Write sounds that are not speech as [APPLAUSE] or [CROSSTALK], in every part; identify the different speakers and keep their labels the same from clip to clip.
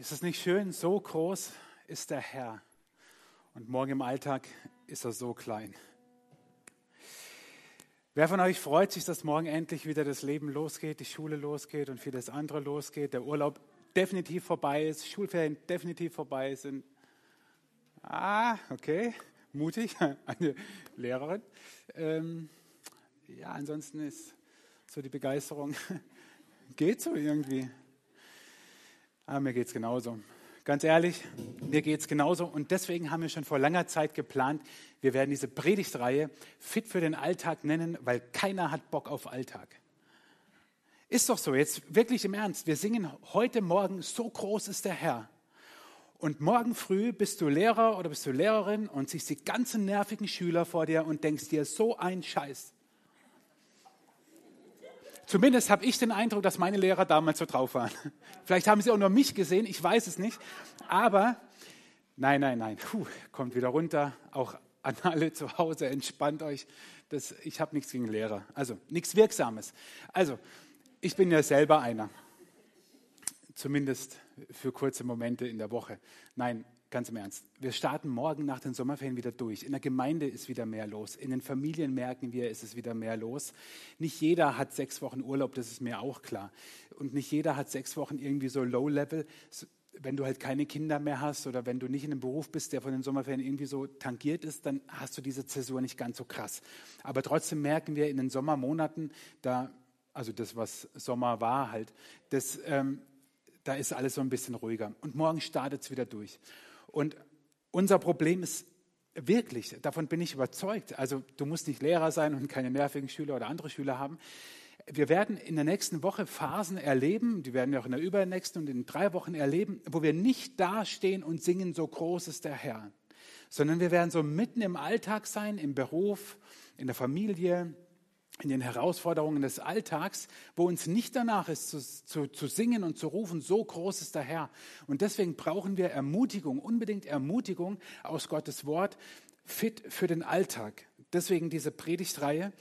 Speaker 1: Ist es nicht schön? So groß ist der Herr. Und morgen im Alltag ist er so klein. Wer von euch freut sich, dass morgen endlich wieder das Leben losgeht, die Schule losgeht und vieles andere losgeht, der Urlaub definitiv vorbei ist, Schulferien definitiv vorbei sind? Ah, okay, mutig, [LAUGHS] eine Lehrerin. Ähm, ja, ansonsten ist so die Begeisterung, [LAUGHS] geht so irgendwie. Ah, mir geht es genauso. Ganz ehrlich, mir geht es genauso. Und deswegen haben wir schon vor langer Zeit geplant, wir werden diese Predigtreihe Fit für den Alltag nennen, weil keiner hat Bock auf Alltag. Ist doch so, jetzt wirklich im Ernst. Wir singen heute Morgen, so groß ist der Herr. Und morgen früh bist du Lehrer oder bist du Lehrerin und siehst die ganzen nervigen Schüler vor dir und denkst dir, so ein Scheiß. Zumindest habe ich den Eindruck, dass meine Lehrer damals so drauf waren. [LAUGHS] Vielleicht haben sie auch nur mich gesehen, ich weiß es nicht. Aber nein, nein, nein, Puh, kommt wieder runter. Auch an alle zu Hause, entspannt euch. Das, ich habe nichts gegen Lehrer, also nichts Wirksames. Also, ich bin ja selber einer. Zumindest für kurze Momente in der Woche. Nein, Ganz im Ernst. Wir starten morgen nach den Sommerferien wieder durch. In der Gemeinde ist wieder mehr los. In den Familien merken wir, ist es wieder mehr los. Nicht jeder hat sechs Wochen Urlaub, das ist mir auch klar. Und nicht jeder hat sechs Wochen irgendwie so Low-Level. Wenn du halt keine Kinder mehr hast oder wenn du nicht in einem Beruf bist, der von den Sommerferien irgendwie so tangiert ist, dann hast du diese Zäsur nicht ganz so krass. Aber trotzdem merken wir in den Sommermonaten, da, also das, was Sommer war halt, das, ähm, da ist alles so ein bisschen ruhiger. Und morgen startet es wieder durch. Und unser Problem ist wirklich, davon bin ich überzeugt, also du musst nicht Lehrer sein und keine nervigen Schüler oder andere Schüler haben. Wir werden in der nächsten Woche Phasen erleben, die werden wir auch in der übernächsten und in drei Wochen erleben, wo wir nicht dastehen und singen, so groß ist der Herr, sondern wir werden so mitten im Alltag sein, im Beruf, in der Familie, in den Herausforderungen des Alltags, wo uns nicht danach ist zu, zu, zu, singen und zu rufen, so groß ist der Herr. Und deswegen brauchen wir Ermutigung, unbedingt Ermutigung aus Gottes Wort, fit für den Alltag. Deswegen diese Predigtreihe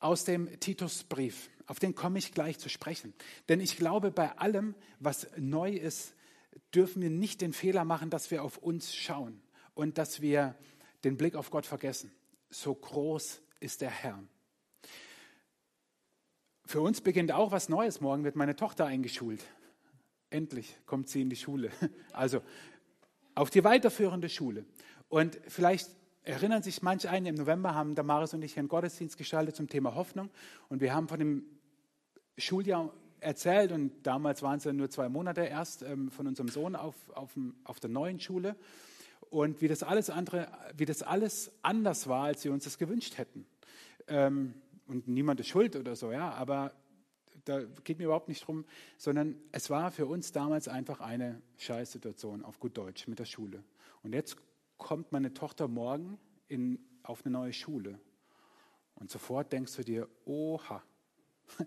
Speaker 1: aus dem Titusbrief. Auf den komme ich gleich zu sprechen. Denn ich glaube, bei allem, was neu ist, dürfen wir nicht den Fehler machen, dass wir auf uns schauen und dass wir den Blick auf Gott vergessen. So groß ist der Herr. Für uns beginnt auch was Neues. Morgen wird meine Tochter eingeschult. Endlich kommt sie in die Schule. [LAUGHS] Also auf die weiterführende Schule. Und vielleicht erinnern sich manche ein, im November haben Damaris und ich einen Gottesdienst gestaltet zum Thema Hoffnung. Und wir haben von dem Schuljahr erzählt und damals waren es ja nur zwei Monate erst ähm, von unserem Sohn auf, auf, auf, der neuen Schule und wie das alles andere, wie das alles anders war, als wir uns das gewünscht hätten. Ähm, und niemand ist schuld oder so, ja, aber da geht mir überhaupt nicht drum, sondern es war für uns damals einfach eine Scheißsituation auf gut Deutsch mit der Schule. Und jetzt kommt meine Tochter morgen in, auf eine neue Schule. Und sofort denkst du dir, oha, [LAUGHS]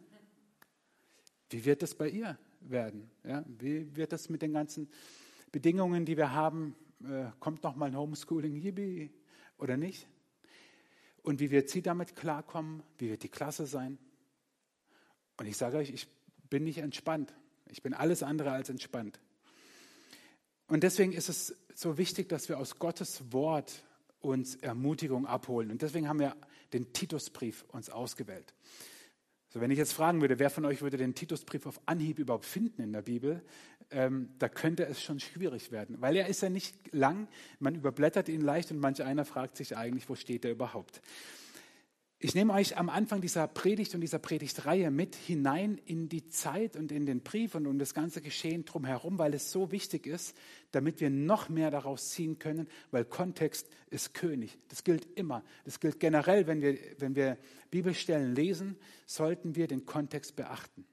Speaker 1: wie wird das bei ihr werden? Ja, wie wird das mit den ganzen Bedingungen, die wir haben? Äh, kommt noch mal ein Homeschooling, yippie, oder nicht? Und wie wird sie damit klarkommen? Wie wird die Klasse sein? Und ich sage euch, ich bin nicht entspannt. Ich bin alles andere als entspannt. Und deswegen ist es so wichtig, dass wir aus Gottes Wort uns Ermutigung abholen. Und deswegen haben wir den Titusbrief uns ausgewählt. So, wenn ich jetzt fragen würde, wer von euch würde den Titusbrief auf Anhieb überhaupt finden in der Bibel, ähm, da könnte es schon schwierig werden, weil er ist ja nicht lang, man überblättert ihn leicht und manch einer fragt sich eigentlich, wo steht er überhaupt. Ich nehme euch am Anfang dieser Predigt und dieser Predigtreihe mit hinein in die Zeit und in den Brief und um das ganze Geschehen drumherum, weil es so wichtig ist, damit wir noch mehr daraus ziehen können, weil Kontext ist König. Das gilt immer. Das gilt generell, wenn wir, wenn wir Bibelstellen lesen, sollten wir den Kontext beachten.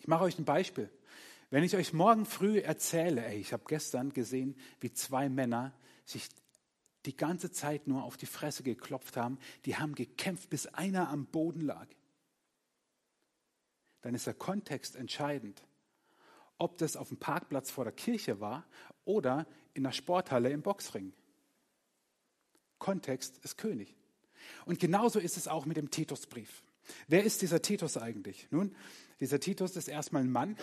Speaker 1: Ich mache euch ein Beispiel. Wenn ich euch morgen früh erzähle, ey, ich habe gestern gesehen, wie zwei Männer sich die ganze Zeit nur auf die Fresse geklopft haben, die haben gekämpft, bis einer am Boden lag. Dann ist der Kontext entscheidend. Ob das auf dem Parkplatz vor der Kirche war oder in der Sporthalle im Boxring. Kontext ist König. Und genauso ist es auch mit dem Titusbrief. Wer ist dieser Titus eigentlich? Nun, dieser Titus ist erstmal ein Mann,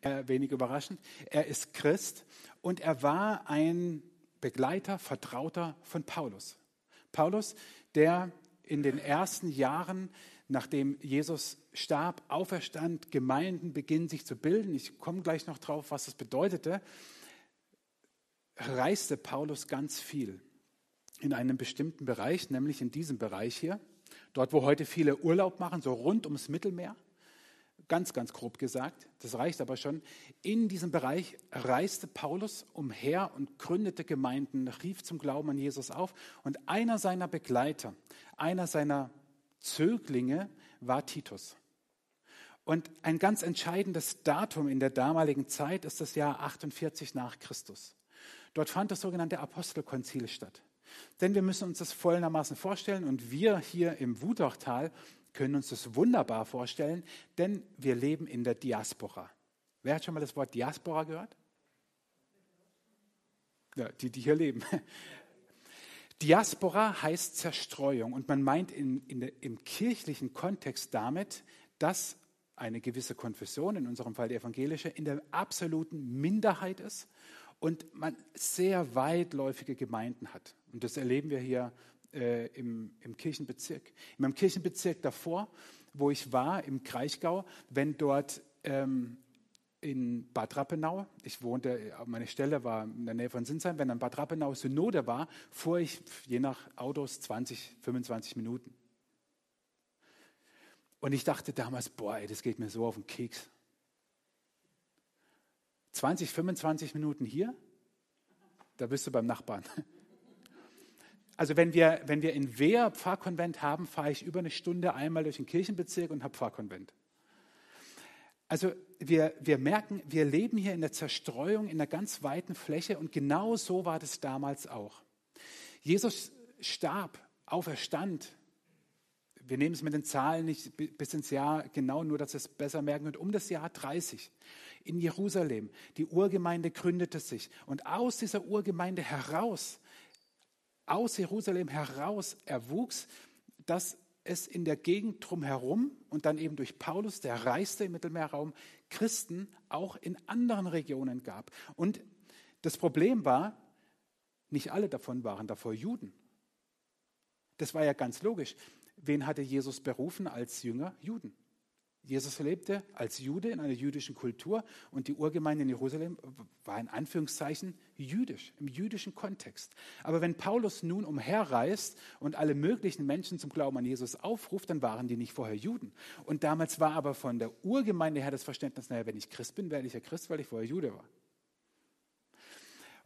Speaker 1: äh, [LAUGHS] wenig überraschend. Er ist Christ und er war ein Begleiter, Vertrauter von Paulus. Paulus, der in den ersten Jahren, nachdem Jesus starb, auferstand, Gemeinden beginnen sich zu bilden. Ich komme gleich noch drauf, was das bedeutete. Reiste Paulus ganz viel in einem bestimmten Bereich, nämlich in diesem Bereich hier, dort, wo heute viele Urlaub machen, so rund ums Mittelmeer. Ganz, ganz grob gesagt, das reicht aber schon. In diesem Bereich reiste Paulus umher und gründete Gemeinden, rief zum Glauben an Jesus auf. Und einer seiner Begleiter, einer seiner Zöglinge war Titus. Und ein ganz entscheidendes Datum in der damaligen Zeit ist das Jahr 48 nach Christus. Dort fand das sogenannte Apostelkonzil statt. Denn wir müssen uns das folgendermaßen vorstellen und wir hier im Wutachtal können uns das wunderbar vorstellen, denn wir leben in der Diaspora. Wer hat schon mal das Wort Diaspora gehört? Ja, die, die hier leben. [LAUGHS] Diaspora heißt Zerstreuung und man meint in, in im kirchlichen Kontext damit, dass eine gewisse Konfession, in unserem Fall die evangelische, in der absoluten Minderheit ist und man sehr weitläufige Gemeinden hat. Und das erleben wir hier äh, im, im Kirchenbezirk. In meinem Kirchenbezirk davor, wo ich war, im Kraichgau, wenn dort ähm, in Bad Rappenau, ich wohnte, meine Stelle war in der Nähe von Sinsheim, wenn dann Bad Rappenau Synode war, fuhr ich je nach Autos 20, 25 Minuten. Und ich dachte damals, boah, ey, das geht mir so auf den Keks. 20, 25 Minuten hier, da bist du beim Nachbarn. Also wenn wir, wenn wir in Wehr Pfarrkonvent haben, fahre ich über eine Stunde einmal durch den Kirchenbezirk und habe Pfarrkonvent. Also wir, wir merken, wir leben hier in der Zerstreuung, in einer ganz weiten Fläche und genau so war das damals auch. Jesus starb, auferstand. Wir nehmen es mit den Zahlen nicht bis ins Jahr genau, nur dass es besser merken könnt, um das Jahr 30 in Jerusalem. Die Urgemeinde gründete sich und aus dieser Urgemeinde heraus aus Jerusalem heraus erwuchs, dass es in der Gegend drumherum und dann eben durch Paulus, der reiste im Mittelmeerraum, Christen auch in anderen Regionen gab. Und das Problem war, nicht alle davon waren davor Juden. Das war ja ganz logisch. Wen hatte Jesus berufen als Jünger? Juden. Jesus lebte als Jude in einer jüdischen Kultur und die Urgemeinde in Jerusalem war in Anführungszeichen jüdisch, im jüdischen Kontext. Aber wenn Paulus nun umherreist und alle möglichen Menschen zum Glauben an Jesus aufruft, dann waren die nicht vorher Juden. Und damals war aber von der Urgemeinde her das Verständnis, naja, wenn ich Christ bin, werde ich ja Christ, weil ich vorher Jude war.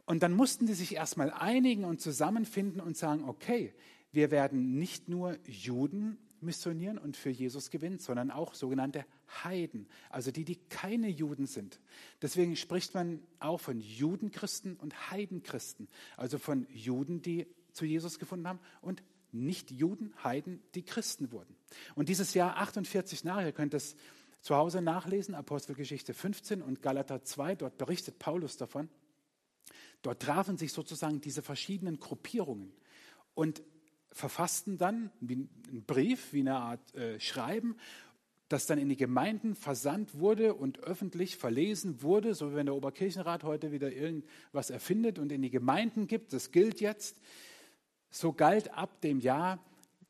Speaker 1: Und dann mussten die sich erstmal einigen und zusammenfinden und sagen, okay, wir werden nicht nur Juden missionieren und für Jesus gewinnen, sondern auch sogenannte Heiden, also die, die keine Juden sind. Deswegen spricht man auch von Judenchristen und Heidenchristen, also von Juden, die zu Jesus gefunden haben und nicht Juden, Heiden, die Christen wurden. Und dieses Jahr 48 nach, ihr könnt es zu Hause nachlesen, Apostelgeschichte 15 und Galater 2, dort berichtet Paulus davon. Dort trafen sich sozusagen diese verschiedenen Gruppierungen. Und verfassten dann einen Brief, wie eine Art äh, Schreiben, das dann in die Gemeinden versandt wurde und öffentlich verlesen wurde, so wie wenn der Oberkirchenrat heute wieder irgendwas erfindet und in die Gemeinden gibt. Das gilt jetzt. So galt ab dem Jahr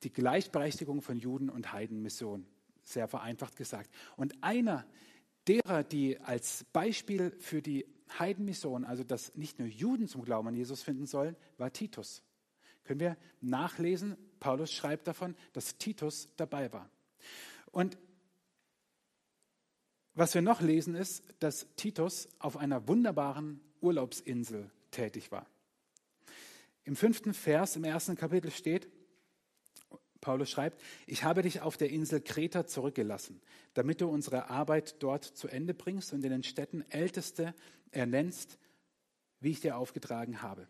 Speaker 1: die Gleichberechtigung von Juden und Heidenmission, sehr vereinfacht gesagt. Und einer derer, die als Beispiel für die Heidenmission, also dass nicht nur Juden zum Glauben an Jesus finden sollen, war Titus. Können wir nachlesen, Paulus schreibt davon, dass Titus dabei war. Und was wir noch lesen ist, dass Titus auf einer wunderbaren Urlaubsinsel tätig war. Im fünften Vers im ersten Kapitel steht, Paulus schreibt, ich habe dich auf der Insel Kreta zurückgelassen, damit du unsere Arbeit dort zu Ende bringst und in den Städten Älteste ernennst, wie ich dir aufgetragen habe.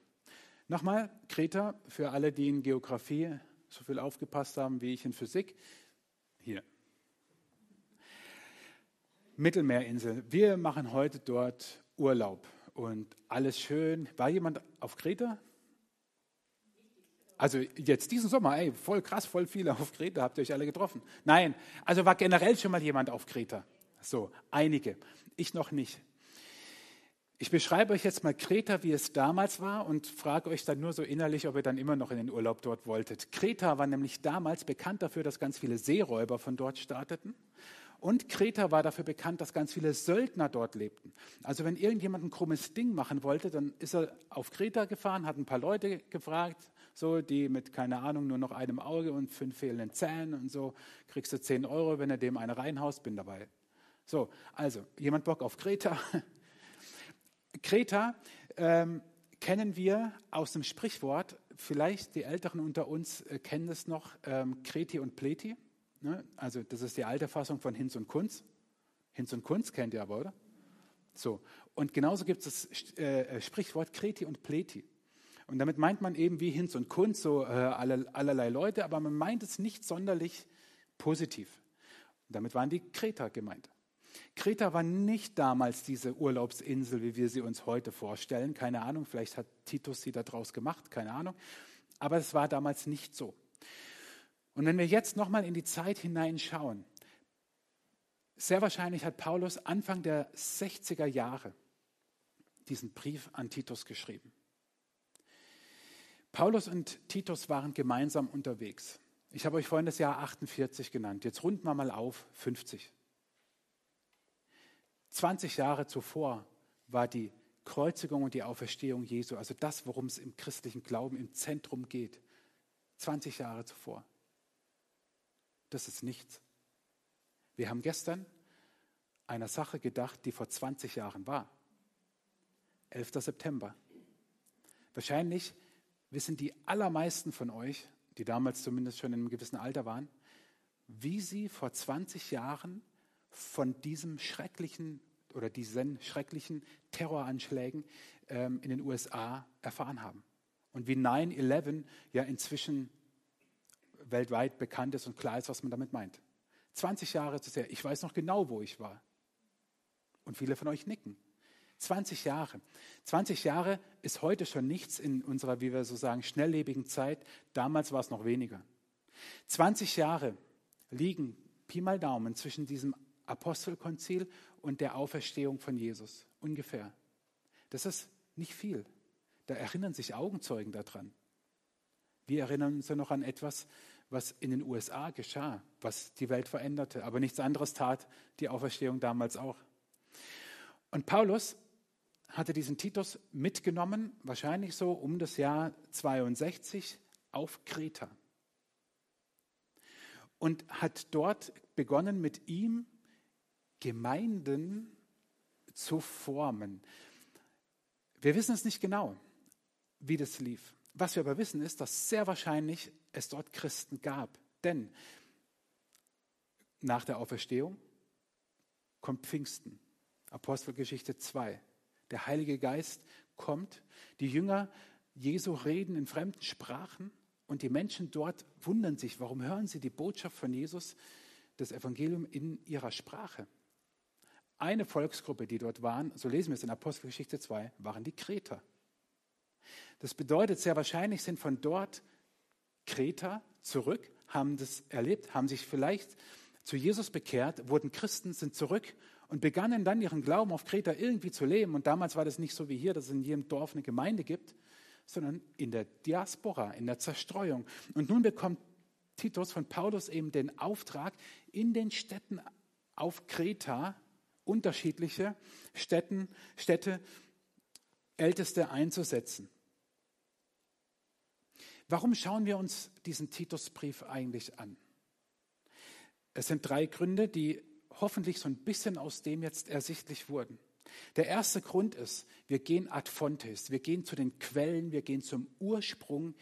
Speaker 1: Nochmal, Kreta, für alle, die in Geografie so viel aufgepasst haben wie ich in Physik. Hier. Mittelmeerinsel. Wir machen heute dort Urlaub und alles schön. War jemand auf Kreta? Also jetzt diesen Sommer, ey, voll krass, voll viele auf Kreta, habt ihr euch alle getroffen? Nein, also war generell schon mal jemand auf Kreta. So, einige. Ich noch nicht. Ich beschreibe euch jetzt mal Kreta, wie es damals war und frage euch dann nur so innerlich, ob ihr dann immer noch in den Urlaub dort wolltet. Kreta war nämlich damals bekannt dafür, dass ganz viele Seeräuber von dort starteten. Und Kreta war dafür bekannt, dass ganz viele Söldner dort lebten. Also wenn irgendjemand ein krummes Ding machen wollte, dann ist er auf Kreta gefahren, hat ein paar Leute gefragt, so die mit, keine Ahnung, nur noch einem Auge und fünf fehlenden Zähnen und so, kriegst du 10 Euro, wenn er dem eine reinhaust, bin dabei. So, also jemand Bock auf Kreta? [LAUGHS] Kreta ähm, kennen wir aus dem Sprichwort, vielleicht die Älteren unter uns äh, kennen es noch, ähm, Kreti und Pleti. Ne? Also das ist die alte Fassung von Hinz und Kunz. Hinz und Kunz kennt ihr aber, oder? So, und genauso gibt es das äh, äh, Sprichwort Kreti und Pleti. Und damit meint man eben wie Hinz und Kunz so äh, aller, allerlei Leute, aber man meint es nicht sonderlich positiv. Und damit waren die Kreter gemeint. Kreta war nicht damals diese Urlaubsinsel, wie wir sie uns heute vorstellen. Keine Ahnung, vielleicht hat Titus sie daraus gemacht, keine Ahnung. Aber es war damals nicht so. Und wenn wir jetzt nochmal in die Zeit hineinschauen, sehr wahrscheinlich hat Paulus Anfang der 60er Jahre diesen Brief an Titus geschrieben. Paulus und Titus waren gemeinsam unterwegs. Ich habe euch vorhin das Jahr 48 genannt. Jetzt runden wir mal auf 50. 20 Jahre zuvor war die Kreuzigung und die Auferstehung Jesu, also das, worum es im christlichen Glauben im Zentrum geht. 20 Jahre zuvor. Das ist nichts. Wir haben gestern einer Sache gedacht, die vor 20 Jahren war. 11. September. Wahrscheinlich wissen die allermeisten von euch, die damals zumindest schon in einem gewissen Alter waren, wie sie vor 20 Jahren von diesem schrecklichen oder diesen schrecklichen Terroranschlägen ähm, in den USA erfahren haben. Und wie 9-11 ja inzwischen weltweit bekannt ist und klar ist, was man damit meint. 20 Jahre zu sehr. Ich weiß noch genau, wo ich war. Und viele von euch nicken. 20 Jahre. 20 Jahre ist heute schon nichts in unserer, wie wir so sagen, schnelllebigen Zeit. Damals war es noch weniger. 20 Jahre liegen Pi mal Daumen zwischen diesem Apostelkonzil und der Auferstehung von Jesus. Ungefähr. Das ist nicht viel. Da erinnern sich Augenzeugen daran. Wir erinnern uns ja noch an etwas, was in den USA geschah, was die Welt veränderte. Aber nichts anderes tat die Auferstehung damals auch. Und Paulus hatte diesen Titus mitgenommen, wahrscheinlich so um das Jahr 62 auf Kreta. Und hat dort begonnen, mit ihm Gemeinden zu formen. Wir wissen es nicht genau, wie das lief. Was wir aber wissen, ist, dass sehr wahrscheinlich es dort Christen gab. Denn nach der Auferstehung kommt Pfingsten, Apostelgeschichte 2. Der Heilige Geist kommt, die Jünger Jesu reden in fremden Sprachen und die Menschen dort wundern sich, warum hören sie die Botschaft von Jesus, das Evangelium in ihrer Sprache. Eine Volksgruppe, die dort waren, so lesen wir es in Apostelgeschichte 2, waren die Kreter. Das bedeutet, sehr wahrscheinlich sind von dort Kreter zurück, haben das erlebt, haben sich vielleicht zu Jesus bekehrt, wurden Christen, sind zurück und begannen dann ihren Glauben auf Kreta irgendwie zu leben. Und damals war das nicht so wie hier, dass es in jedem Dorf eine Gemeinde gibt, sondern in der Diaspora, in der Zerstreuung. Und nun bekommt Titus von Paulus eben den Auftrag, in den Städten auf Kreta unterschiedliche Städten, Städte, Älteste einzusetzen. Warum schauen wir uns diesen Titusbrief eigentlich an? Es sind drei Gründe, die hoffentlich so ein bisschen aus dem jetzt ersichtlich wurden. Der erste Grund ist, wir gehen ad fontes, wir gehen zu den Quellen, wir gehen zum Ursprung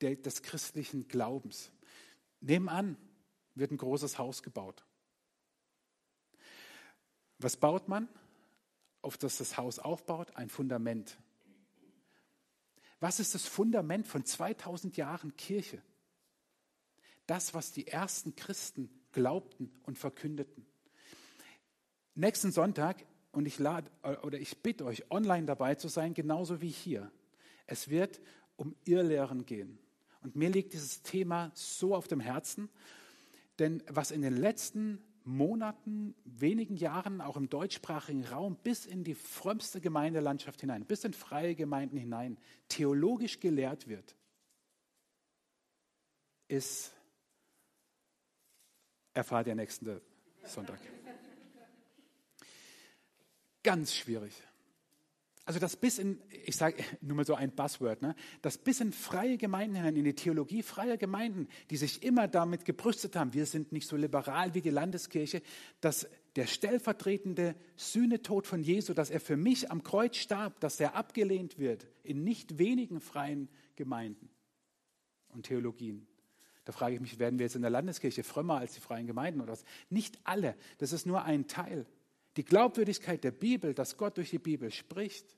Speaker 1: des christlichen Glaubens. Nebenan wird ein großes Haus gebaut. Was baut man, auf das das Haus aufbaut? Ein Fundament. Was ist das Fundament von 2000 Jahren Kirche? Das, was die ersten Christen glaubten und verkündeten. Nächsten Sonntag, und ich lade oder ich bitte euch, online dabei zu sein, genauso wie hier. Es wird um Irrlehren gehen, Und mir liegt dieses Thema so auf dem Herzen, denn was in den letzten Monaten, wenigen Jahren auch im deutschsprachigen Raum bis in die frömmste Gemeindelandschaft hinein, bis in freie Gemeinden hinein, theologisch gelehrt wird, ist, erfahrt ihr nächsten Sonntag. Ganz schwierig. Also das bis in, ich sage [LAUGHS] nur mal so ein Buzzword, ne? das bis in freie Gemeinden hinein, in die Theologie freier Gemeinden, die sich immer damit gebrüstet haben, wir sind nicht so liberal wie die Landeskirche, dass der stellvertretende Sühnetod von Jesu, dass er für mich am Kreuz starb, dass er abgelehnt wird in nicht wenigen freien Gemeinden und Theologien. Da frage ich mich, werden wir jetzt in der Landeskirche frömmer als die freien Gemeinden oder was? Nicht alle, das ist nur ein Teil. Die Glaubwürdigkeit der Bibel, dass Gott durch die Bibel spricht.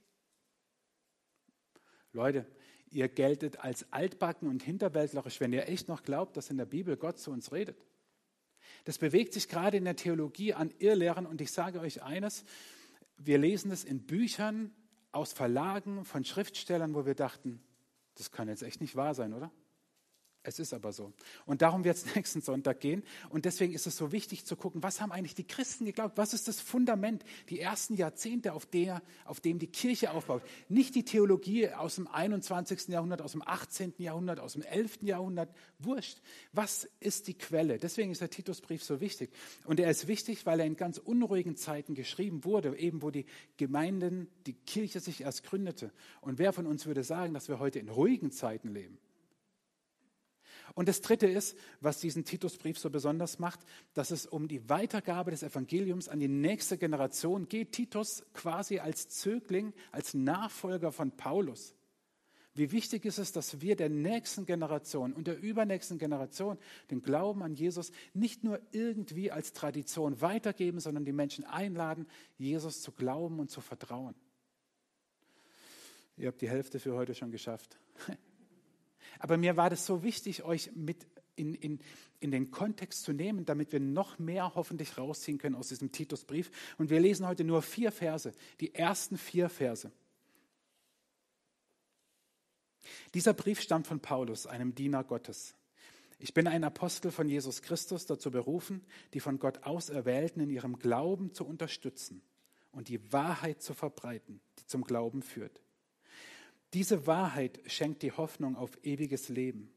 Speaker 1: Leute, ihr geltet als altbacken und hinterwäldlerisch, wenn ihr echt noch glaubt, dass in der Bibel Gott zu uns redet. Das bewegt sich gerade in der Theologie an Irrlehren und ich sage euch eines, wir lesen es in Büchern aus Verlagen von Schriftstellern, wo wir dachten, das kann jetzt echt nicht wahr sein, oder? Es ist aber so. Und darum wird es [LAUGHS] nächsten Sonntag gehen. Und deswegen ist es so wichtig zu gucken, was haben eigentlich die Christen geglaubt? Was ist das Fundament, die ersten Jahrzehnte, auf, der, auf dem die Kirche aufbaut? Nicht die Theologie aus dem 21. Jahrhundert, aus dem 18. Jahrhundert, aus dem 11. Jahrhundert. Wurscht. Was ist die Quelle? Deswegen ist der Titusbrief so wichtig. Und er ist wichtig, weil er in ganz unruhigen Zeiten geschrieben wurde, eben wo die Gemeinden, die Kirche sich erst gründete. Und wer von uns würde sagen, dass wir heute in ruhigen Zeiten leben? Und das Dritte ist, was diesen Titusbrief so besonders macht, dass es um die Weitergabe des Evangeliums an die nächste Generation geht. Titus quasi als Zögling, als Nachfolger von Paulus. Wie wichtig ist es, dass wir der nächsten Generation und der übernächsten Generation den Glauben an Jesus nicht nur irgendwie als Tradition weitergeben, sondern die Menschen einladen, Jesus zu glauben und zu vertrauen. Ihr habt die Hälfte für heute schon geschafft. [LAUGHS] Aber mir war das so wichtig, euch mit in, in, in den Kontext zu nehmen, damit wir noch mehr hoffentlich rausziehen können aus diesem Titusbrief. Und wir lesen heute nur vier Verse, die ersten vier Verse. Dieser Brief stammt von Paulus, einem Diener Gottes. Ich bin ein Apostel von Jesus Christus, dazu berufen, die von Gott Auserwählten in ihrem Glauben zu unterstützen und die Wahrheit zu verbreiten, die zum Glauben führt. Diese Wahrheit schenkt die Hoffnung auf ewiges Leben,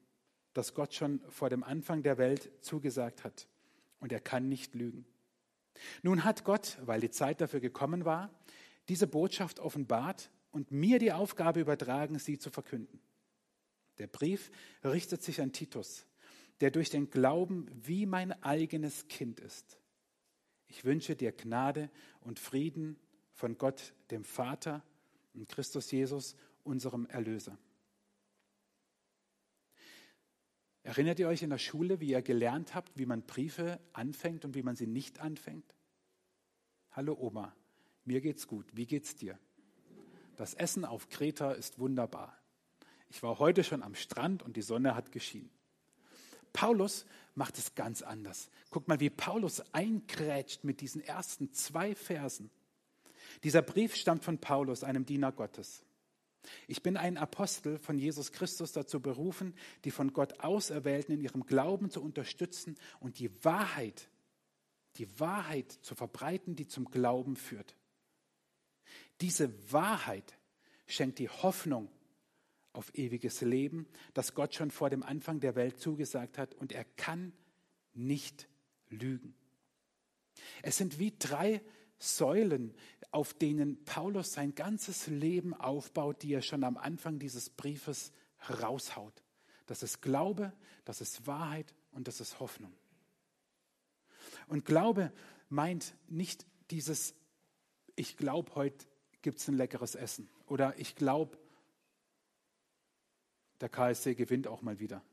Speaker 1: das Gott schon vor dem Anfang der Welt zugesagt hat. Und er kann nicht lügen. Nun hat Gott, weil die Zeit dafür gekommen war, diese Botschaft offenbart und mir die Aufgabe übertragen, sie zu verkünden. Der Brief richtet sich an Titus, der durch den Glauben wie mein eigenes Kind ist. Ich wünsche dir Gnade und Frieden von Gott, dem Vater und Christus Jesus, unserem Erlöser. Erinnert ihr euch in der Schule, wie ihr gelernt habt, wie man Briefe anfängt und wie man sie nicht anfängt? Hallo Oma, mir geht's gut. Wie geht's dir? Das Essen auf Kreta ist wunderbar. Ich war heute schon am Strand und die Sonne hat geschienen. Paulus macht es ganz anders. Guck mal, wie Paulus eingrätscht mit diesen ersten zwei Versen. Dieser Brief stammt von Paulus, einem Diener Gottes. Ich bin ein Apostel von Jesus Christus dazu berufen, die von Gott Auserwählten in ihrem Glauben zu unterstützen und die Wahrheit, die Wahrheit zu verbreiten, die zum Glauben führt. Diese Wahrheit schenkt die Hoffnung auf ewiges Leben, das Gott schon vor dem Anfang der Welt zugesagt hat und er kann nicht lügen. Es sind wie drei Säulen, auf denen Paulus sein ganzes Leben aufbaut, die er schon am Anfang dieses Briefes raushaut. Das ist Glaube, das ist Wahrheit und das ist Hoffnung. Und Glaube meint nicht dieses, ich glaube, heute gibt es ein leckeres Essen oder ich glaube, der KSC gewinnt auch mal wieder.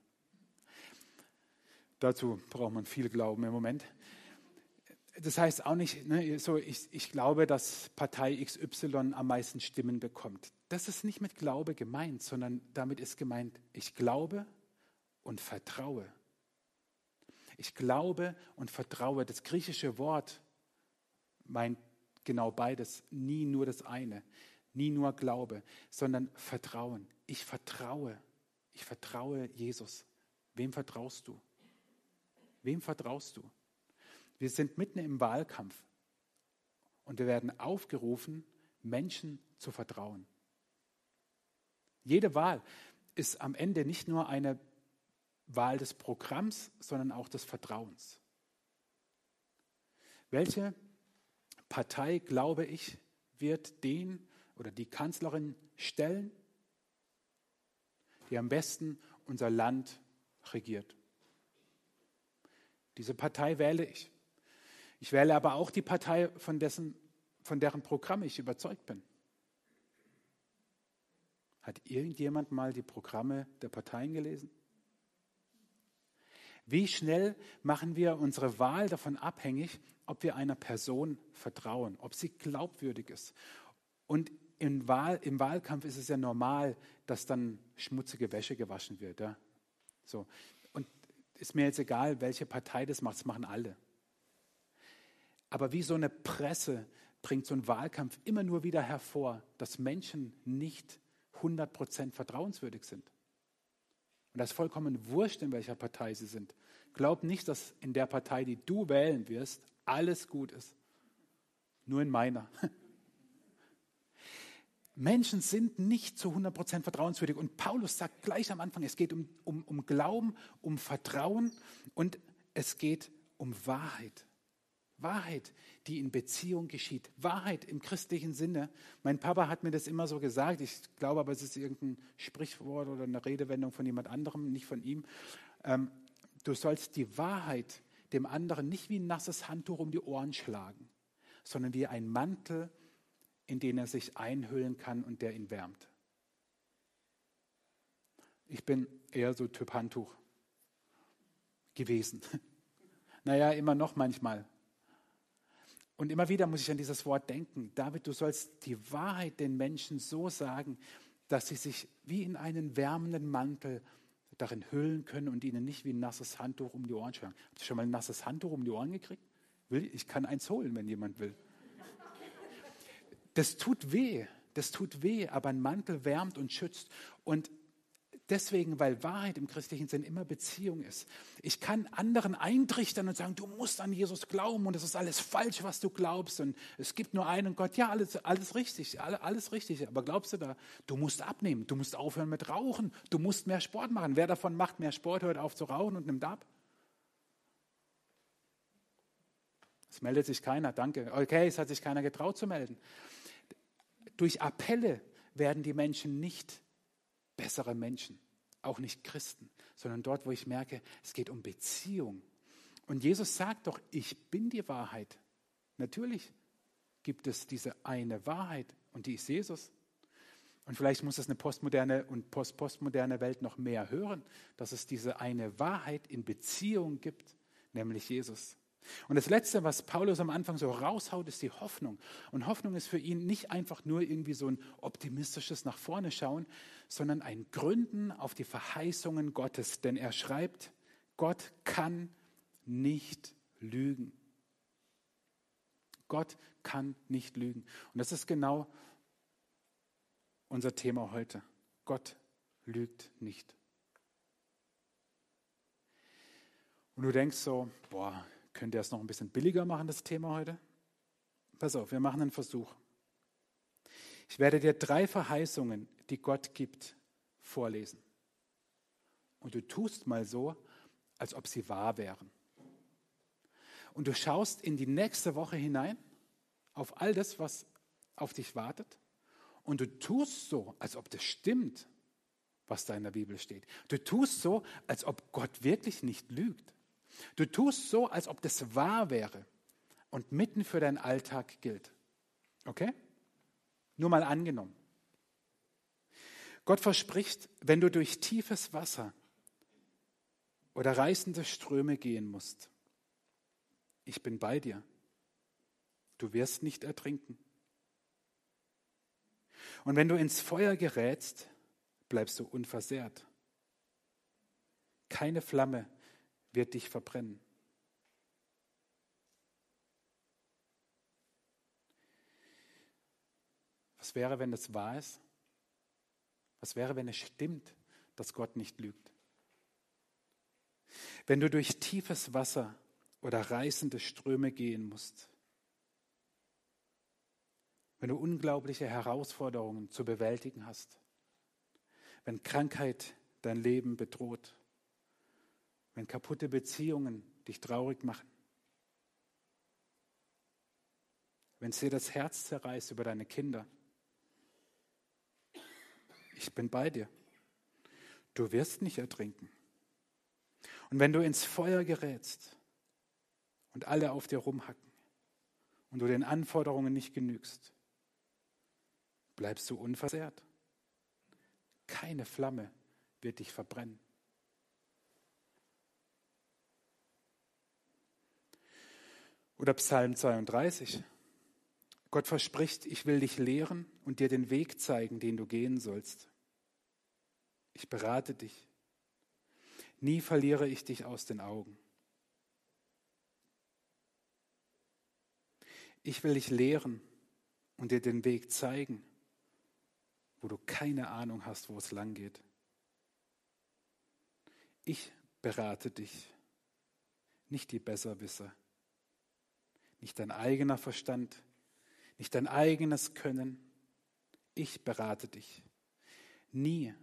Speaker 1: Dazu braucht man viel Glauben im Moment das heißt auch nicht, ne, so ich, ich glaube, dass Partei XY am meisten Stimmen bekommt. Das ist nicht mit Glaube gemeint, sondern damit ist gemeint, ich glaube und vertraue. Ich glaube und vertraue. Das griechische Wort meint genau beides, nie nur das eine, nie nur Glaube, sondern Vertrauen. Ich vertraue. Ich vertraue Jesus. Wem vertraust du? Wem vertraust du? Wir sind mitten im Wahlkampf und wir werden aufgerufen, Menschen zu vertrauen. Jede Wahl ist am Ende nicht nur eine Wahl des Programms, sondern auch des Vertrauens. Welche Partei, glaube ich, wird den oder die Kanzlerin stellen, die am besten unser Land regiert? Diese Partei wähle ich. Ich wähle aber auch die Partei, von, dessen, von deren Programm ich überzeugt bin. Hat irgendjemand mal die Programme der Parteien gelesen? Wie schnell machen wir unsere Wahl davon abhängig, ob wir einer Person vertrauen, ob sie glaubwürdig ist. Und im, Wahl, im Wahlkampf ist es ja normal, dass dann schmutzige Wäsche gewaschen wird. Ja? So. Und ist mir jetzt egal, welche Partei das macht, das machen alle. Aber wie so eine Presse bringt so ein Wahlkampf immer nur wieder hervor, dass Menschen nicht 100% vertrauenswürdig sind. Und das ist vollkommen wurscht, in welcher Partei sie sind. Glaub nicht, dass in der Partei, die du wählen wirst, alles gut ist. Nur in meiner. [LAUGHS] Menschen sind nicht zu 100% vertrauenswürdig. Und Paulus sagt gleich am Anfang, es geht um, um, um Glauben, um Vertrauen und es geht um Wahrheit. Wahrheit, die in Beziehung geschieht. Wahrheit im christlichen Sinne. Mein Papa hat mir das immer so gesagt. Ich glaube aber, es ist irgendein Sprichwort oder eine Redewendung von jemand anderem, nicht von ihm. Ähm, du sollst die Wahrheit dem anderen nicht wie ein nasses Handtuch um die Ohren schlagen, sondern wie ein Mantel, in den er sich einhüllen kann und der ihn wärmt. Ich bin eher so Typ Handtuch gewesen. [LAUGHS] Naja, immer noch manchmal. Und immer wieder muss ich an dieses Wort denken. David, du sollst die Wahrheit den Menschen so sagen, dass sie sich wie in einen wärmenden Mantel darin hüllen können und ihnen nicht wie ein nasses Handtuch um die Ohren schlagen. Habt ihr schon mal ein nasses Handtuch um die Ohren gekriegt? Ich kann eins holen, wenn jemand will. Das tut weh, das tut weh, aber ein Mantel wärmt und schützt. Und Deswegen, weil Wahrheit im christlichen Sinn immer Beziehung ist. Ich kann anderen eintrichtern und sagen, du musst an Jesus glauben und es ist alles falsch, was du glaubst und es gibt nur einen Gott. Ja, alles, alles richtig, alles richtig. Aber glaubst du da, du musst abnehmen, du musst aufhören mit Rauchen, du musst mehr Sport machen. Wer davon macht mehr Sport, hört auf zu rauchen und nimmt ab? Es meldet sich keiner, danke. Okay, es hat sich keiner getraut zu melden. Durch Appelle werden die Menschen nicht bessere Menschen, auch nicht Christen, sondern dort, wo ich merke, es geht um Beziehung. Und Jesus sagt doch, ich bin die Wahrheit. Natürlich gibt es diese eine Wahrheit und die ist Jesus. Und vielleicht muss es eine postmoderne und postpostmoderne Welt noch mehr hören, dass es diese eine Wahrheit in Beziehung gibt, nämlich Jesus. Und das Letzte, was Paulus am Anfang so raushaut, ist die Hoffnung. Und Hoffnung ist für ihn nicht einfach nur irgendwie so ein optimistisches nach vorne schauen, sondern ein Gründen auf die Verheißungen Gottes. Denn er schreibt, Gott kann nicht lügen. Gott kann nicht lügen. Und das ist genau unser Thema heute. Gott lügt nicht. Und du denkst so, boah, Könnt ihr es noch ein bisschen billiger machen, das Thema heute? Pass auf, wir machen einen Versuch. Ich werde dir drei Verheißungen, die Gott gibt, vorlesen. Und du tust mal so, als ob sie wahr wären. Und du schaust in die nächste Woche hinein, auf all das, was auf dich wartet. Und du tust so, als ob das stimmt, was da in der Bibel steht. Du tust so, als ob Gott wirklich nicht lügt. Du tust so, als ob das wahr wäre und mitten für deinen Alltag gilt. Okay? Nur mal angenommen. Gott verspricht, wenn du durch tiefes Wasser oder reißende Ströme gehen musst, ich bin bei dir. Du wirst nicht ertrinken. Und wenn du ins Feuer gerätst, bleibst du unversehrt. Keine Flamme wird dich verbrennen. Was wäre, wenn das wahr ist? Was wäre, wenn es stimmt, dass Gott nicht lügt. Wenn du durch tiefes Wasser oder reißende Ströme gehen musst, wenn du unglaubliche Herausforderungen zu bewältigen hast, wenn Krankheit dein Leben bedroht, wenn kaputte Beziehungen dich traurig machen, wenn es dir das Herz zerreißt über deine Kinder. Ich bin bei dir. Du wirst nicht ertrinken. Und wenn du ins Feuer gerätst und alle auf dir rumhacken und du den Anforderungen nicht genügst, bleibst du unversehrt. Keine Flamme wird dich verbrennen. Oder Psalm 32. Gott verspricht, ich will dich lehren und dir den Weg zeigen, den du gehen sollst. Ich berate dich. Nie verliere ich dich aus den Augen. Ich will dich lehren und dir den Weg zeigen, wo du keine Ahnung hast, wo es lang geht. Ich berate dich, nicht die Besserwisser, nicht dein eigener Verstand, nicht dein eigenes Können. Ich berate dich. Nie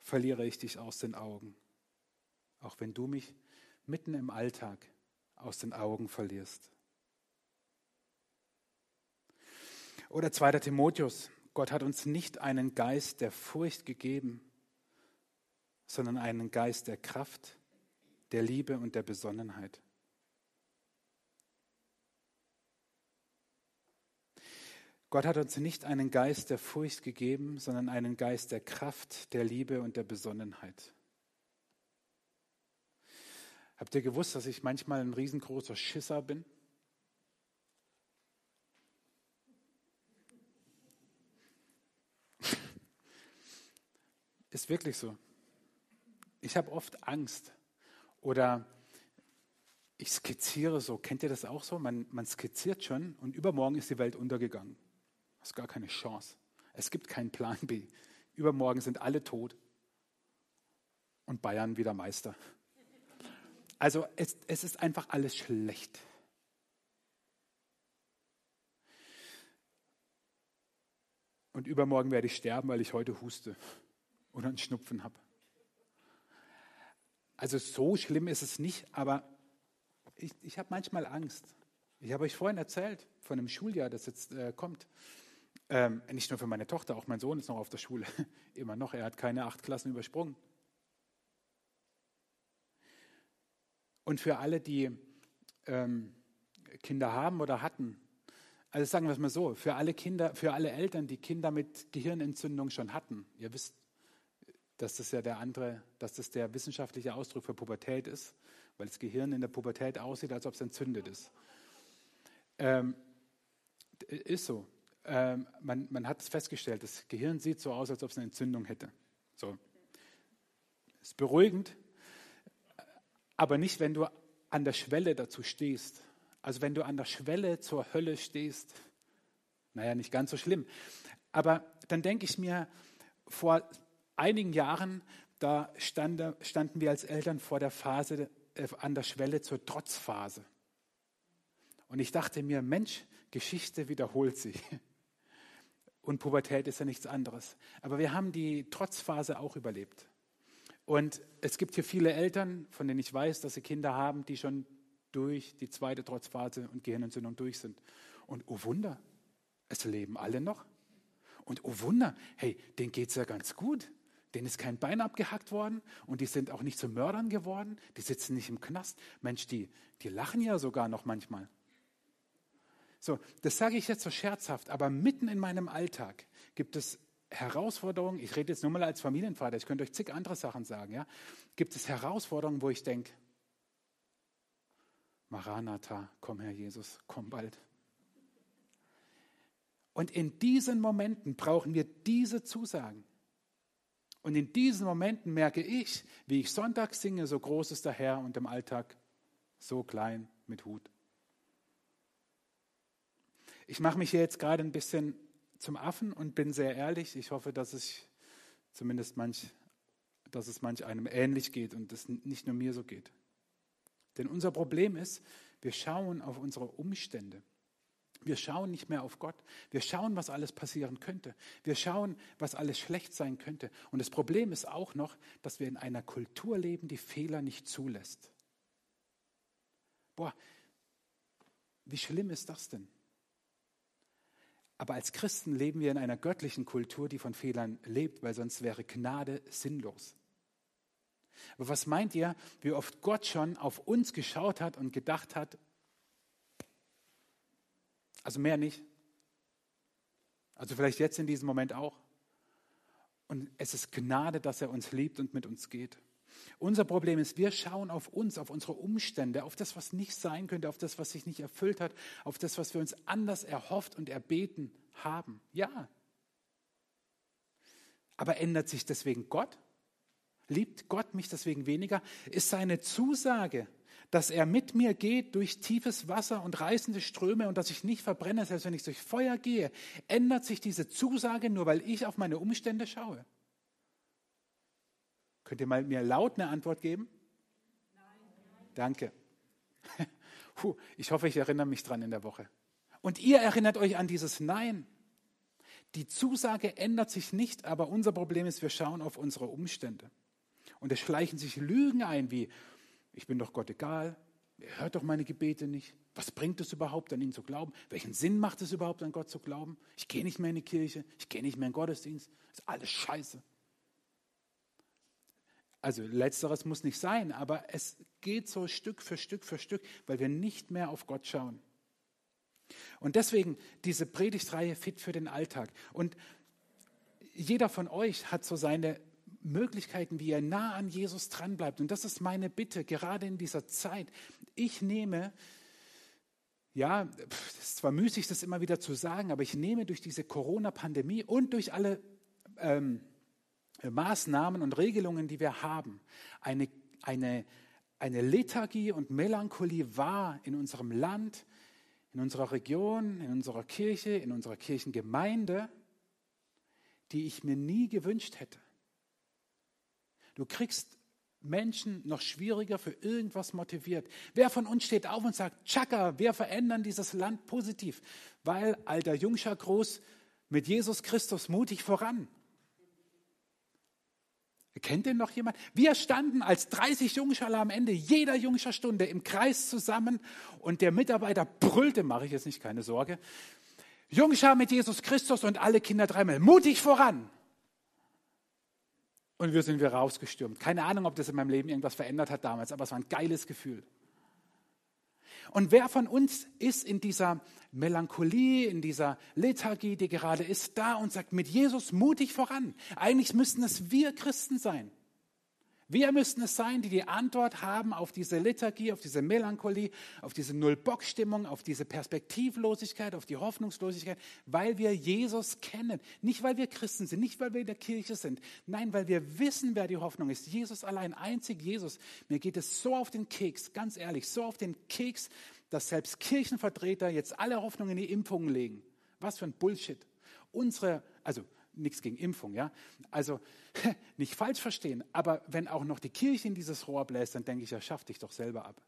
Speaker 1: verliere ich dich aus den Augen, auch wenn du mich mitten im Alltag aus den Augen verlierst. Oder 2. Timotheus, Gott hat uns nicht einen Geist der Furcht gegeben, sondern einen Geist der Kraft, der Liebe und der Besonnenheit. Gott hat uns nicht einen Geist der Furcht gegeben, sondern einen Geist der Kraft, der Liebe und der Besonnenheit. Habt ihr gewusst, dass ich manchmal ein riesengroßer Schisser bin? [LAUGHS] Ist wirklich so. Ich habe oft Angst oder ich skizziere so. Kennt ihr das auch so? Man, man skizziert schon und übermorgen ist die Welt untergegangen. Hast gar keine Chance. Es gibt keinen Plan B. Übermorgen sind alle tot und Bayern wieder Meister. Also es, es ist einfach alles schlecht. Und übermorgen werde ich sterben, weil ich heute huste oder einen Schnupfen habe. Also so schlimm ist es nicht, aber ich, ich habe manchmal Angst. Ich habe euch vorhin erzählt von einem Schuljahr, das jetzt äh, kommt. Ähm, nicht nur für meine Tochter, auch mein Sohn ist noch auf der Schule. [LAUGHS] Immer noch, er hat keine acht Klassen übersprungen. Und für alle, die ähm, Kinder haben oder hatten, also sagen wir es mal so, für alle Kinder, für alle Eltern, die Kinder mit Gehirnentzündung schon hatten, ihr wisst, dass das ja der andere, dass das der wissenschaftliche Ausdruck für Pubertät ist, weil das Gehirn in der Pubertät aussieht, als ob es entzündet ist. Ähm, ist so ähm, man, man hat es festgestellt, das Gehirn sieht so aus, als ob es eine Entzündung hätte. So. Ist beruhigend, aber nicht, wenn du an der Schwelle dazu stehst. Also wenn du an der Schwelle zur Hölle stehst, naja, nicht ganz so schlimm. Aber dann denke ich mir, vor einigen Jahren, da stand, standen wir als Eltern vor der Phase, äh, an der Schwelle zur Trotzphase. Und ich dachte mir, Mensch, Geschichte wiederholt sich. Und Pubertät ist ja nichts anderes. Aber wir haben die Trotzphase auch überlebt. Und es gibt hier viele Eltern, von denen ich weiß, dass sie Kinder haben, die schon durch die zweite Trotzphase und Gehirnentzündung durch sind. Und oh Wunder, es leben alle noch. Und oh Wunder, hey, denen geht es ja ganz gut. Denen ist kein Bein abgehackt worden und die sind auch nicht zu Mördern geworden. Die sitzen nicht im Knast. Mensch, die, die lachen ja sogar noch manchmal. So, das sage ich jetzt so scherzhaft, aber mitten in meinem Alltag gibt es Herausforderungen, ich rede jetzt nur mal als Familienvater, ich könnte euch zig andere Sachen sagen, ja, gibt es Herausforderungen, wo ich denke, Maranatha, komm Herr Jesus, komm bald. Und in diesen Momenten brauchen wir diese Zusagen. Und in diesen Momenten merke ich, wie ich Sonntag singe, so groß ist der Herr und im Alltag so klein mit Hut. Ich mache mich hier jetzt gerade ein bisschen zum Affen und bin sehr ehrlich. Ich hoffe, dass ich zumindest manch dass es manch einem ähnlich geht und es nicht nur mir so geht. Denn unser Problem ist, wir schauen auf unsere Umstände. Wir schauen nicht mehr auf Gott. Wir schauen, was alles passieren könnte. Wir schauen, was alles schlecht sein könnte. Und das Problem ist auch noch, dass wir in einer Kultur leben, die Fehler nicht zulässt. Boah, wie schlimm ist das denn? Aber als Christen leben wir in einer göttlichen Kultur, die von Fehlern lebt, weil sonst wäre Gnade sinnlos. Aber was meint ihr, wie oft Gott schon auf uns geschaut hat und gedacht hat, also mehr nicht. Also vielleicht jetzt in diesem Moment auch. Und es ist Gnade, dass er uns liebt und mit uns geht. Unser Problem ist, wir schauen auf uns, auf unsere Umstände, auf das, was nicht sein könnte, auf das, was sich nicht erfüllt hat, auf das, was wir uns anders erhofft und erbeten haben. Ja. Aber ändert sich deswegen Gott? Liebt Gott mich deswegen weniger? Ist seine Zusage, dass er mit mir geht durch tiefes Wasser und reißende Ströme und dass ich nicht verbrenne, selbst wenn ich durch Feuer gehe, ändert sich diese Zusage nur, weil ich auf meine Umstände schaue? Könnt ihr mal mir laut eine Antwort geben? Nein. Danke. [LAUGHS] Puh, ich hoffe, ich erinnere mich dran in der Woche. Und ihr erinnert euch an dieses Nein. Die Zusage ändert sich nicht, aber unser Problem ist, wir schauen auf unsere Umstände. Und es schleichen sich Lügen ein, wie, ich bin doch Gott egal, er hört doch meine Gebete nicht. Was bringt es überhaupt, an ihn zu glauben? Welchen Sinn macht es überhaupt, an Gott zu glauben? Ich gehe nicht mehr in die Kirche, ich gehe nicht mehr in den Gottesdienst. Das ist alles scheiße. Also letzteres muss nicht sein, aber es geht so Stück für Stück für Stück, weil wir nicht mehr auf Gott schauen. Und deswegen diese Predigtreihe fit für den Alltag. Und jeder von euch hat so seine Möglichkeiten, wie er nah an Jesus dranbleibt. Und das ist meine Bitte, gerade in dieser Zeit. Ich nehme, ja, es ist zwar müßig, das immer wieder zu sagen, aber ich nehme durch diese Corona-Pandemie und durch alle ähm, Maßnahmen und Regelungen, die wir haben, eine, eine, eine Lethargie und Melancholie wahr in unserem Land, in unserer Region, in unserer Kirche, in unserer Kirchengemeinde, die ich mir nie gewünscht hätte. Du kriegst Menschen noch schwieriger für irgendwas motiviert. Wer von uns steht auf und sagt, Chaka, wir verändern dieses Land positiv, weil alter Jungscher groß mit Jesus Christus mutig voran. Kennt denn noch jemand? Wir standen als 30 Jungscherler am Ende jeder Jungscher-Stunde im Kreis zusammen und der Mitarbeiter brüllte, mache ich jetzt nicht, keine Sorge, Jungscher mit Jesus Christus und alle Kinder dreimal, mutig voran. Und wir sind wieder rausgestürmt. Keine Ahnung, ob das in meinem Leben irgendwas verändert hat damals, aber es war ein geiles Gefühl. Und wer von uns ist in dieser Melancholie, in dieser Lethargie, die gerade ist, da und sagt mit Jesus mutig voran? Eigentlich müssten es wir Christen sein. Wir müssten es sein, die die Antwort haben auf diese Lethargie, auf diese Melancholie, auf diese Null-Bock-Stimmung, auf diese Perspektivlosigkeit, auf die Hoffnungslosigkeit, weil wir Jesus kennen. Nicht, weil wir Christen sind, nicht, weil wir in der Kirche sind. Nein, weil wir wissen, wer die Hoffnung ist. Jesus allein, einzig Jesus. Mir geht es so auf den Keks, ganz ehrlich, so auf den Keks, dass selbst Kirchenvertreter jetzt alle Hoffnung in die Impfungen legen. Was für ein Bullshit. Unsere, also nichts gegen Impfung, ja. Also [LAUGHS] nicht falsch verstehen, aber wenn auch noch die Kirche in dieses Rohr bläst, dann denke ich, ja, schaff dich doch selber ab.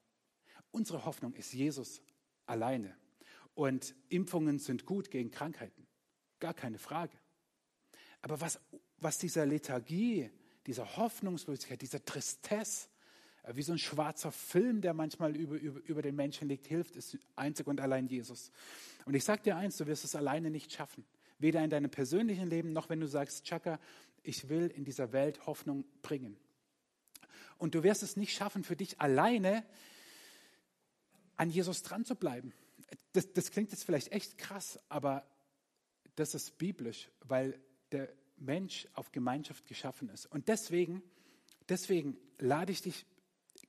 Speaker 1: Unsere Hoffnung ist Jesus alleine. Und Impfungen sind gut gegen Krankheiten, gar keine Frage. Aber was, was dieser Lethargie, dieser Hoffnungslosigkeit, dieser Tristesse, äh, wie so ein schwarzer Film, der manchmal über, über, über den Menschen liegt, hilft, ist einzig und allein Jesus. Und ich sage dir eins, du wirst es alleine nicht schaffen. Weder in deinem persönlichen Leben noch wenn du sagst, Chaka, ich will in dieser Welt Hoffnung bringen. Und du wirst es nicht schaffen, für dich alleine an Jesus dran zu bleiben. Das, das klingt jetzt vielleicht echt krass, aber das ist biblisch, weil der Mensch auf Gemeinschaft geschaffen ist. Und deswegen, deswegen lade ich dich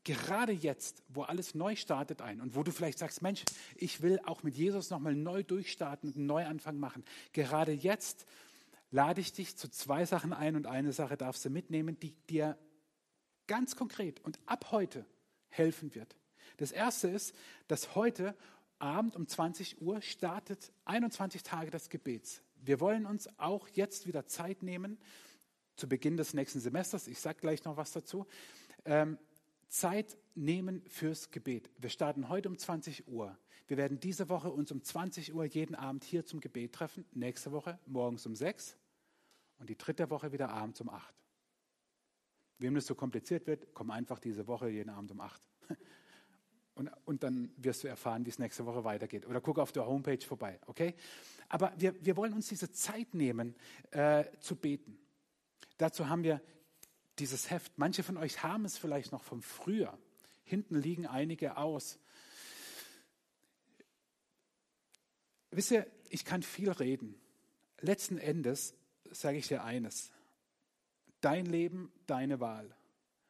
Speaker 1: gerade jetzt, wo alles neu startet ein und wo du vielleicht sagst, Mensch, ich will auch mit Jesus nochmal neu durchstarten und einen Neuanfang machen. Gerade jetzt lade ich dich zu zwei Sachen ein und eine Sache darfst du mitnehmen, die dir ganz konkret und ab heute helfen wird. Das erste ist, dass heute Abend um 20 Uhr startet 21 Tage des Gebets. Wir wollen uns auch jetzt wieder Zeit nehmen, zu Beginn des nächsten Semesters, ich sage gleich noch was dazu, ähm, Zeit nehmen fürs Gebet. Wir starten heute um 20 Uhr. Wir werden diese Woche uns um 20 Uhr jeden Abend hier zum Gebet treffen. Nächste Woche morgens um 6 und die dritte Woche wieder abends um 8. Wem das so kompliziert wird, komm einfach diese Woche jeden Abend um 8. [LAUGHS] Und, und dann wirst du erfahren, wie es nächste Woche weitergeht. Oder guck auf der Homepage vorbei, okay? Aber wir, wir wollen uns diese Zeit nehmen, äh, zu beten. Dazu haben wir dieses Heft. Manche von euch haben es vielleicht noch vom Frühjahr. Hinten liegen einige aus. Wisst ihr, ich kann viel reden. Letzten Endes sage ich dir eines. Dein Leben, deine Wahl.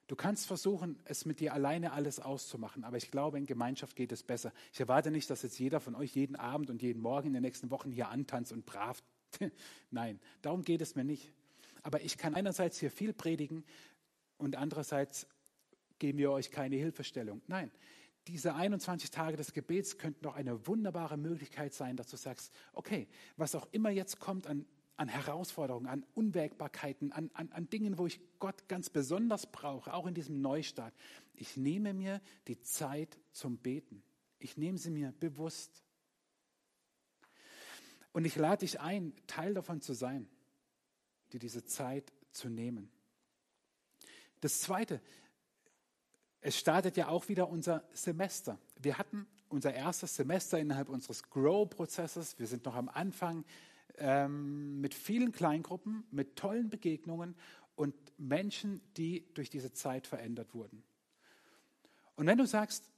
Speaker 1: Du kannst versuchen, es mit dir alleine alles auszumachen, aber ich glaube, in Gemeinschaft geht es besser. Ich erwarte nicht, dass jetzt jeder von euch jeden Abend und jeden Morgen in den nächsten Wochen hier antanzt und brav. [LAUGHS] Nein, darum geht es mir nicht. Aber ich kann einerseits hier viel predigen und andererseits geben wir euch keine Hilfestellung. Nein, diese 21 Tage des Gebets könnten doch eine wunderbare Möglichkeit sein, dass du sagst, okay, was auch immer jetzt kommt an an Herausforderungen, an Unwägbarkeiten, an, an, an Dingen, wo ich Gott ganz besonders brauche, auch in diesem Neustart. Ich nehme mir die Zeit zum Beten. Ich nehme sie mir bewusst. Und ich lade dich ein, Teil davon zu sein, dir diese Zeit zu nehmen. Das Zweite, es startet ja auch wieder unser Semester. Wir hatten unser erstes Semester innerhalb unseres Grow-Prozesses. Wir sind noch am Anfang ähm, mit vielen Kleingruppen, mit tollen Begegnungen und Menschen, die durch diese Zeit verändert wurden. Und wenn du sagst,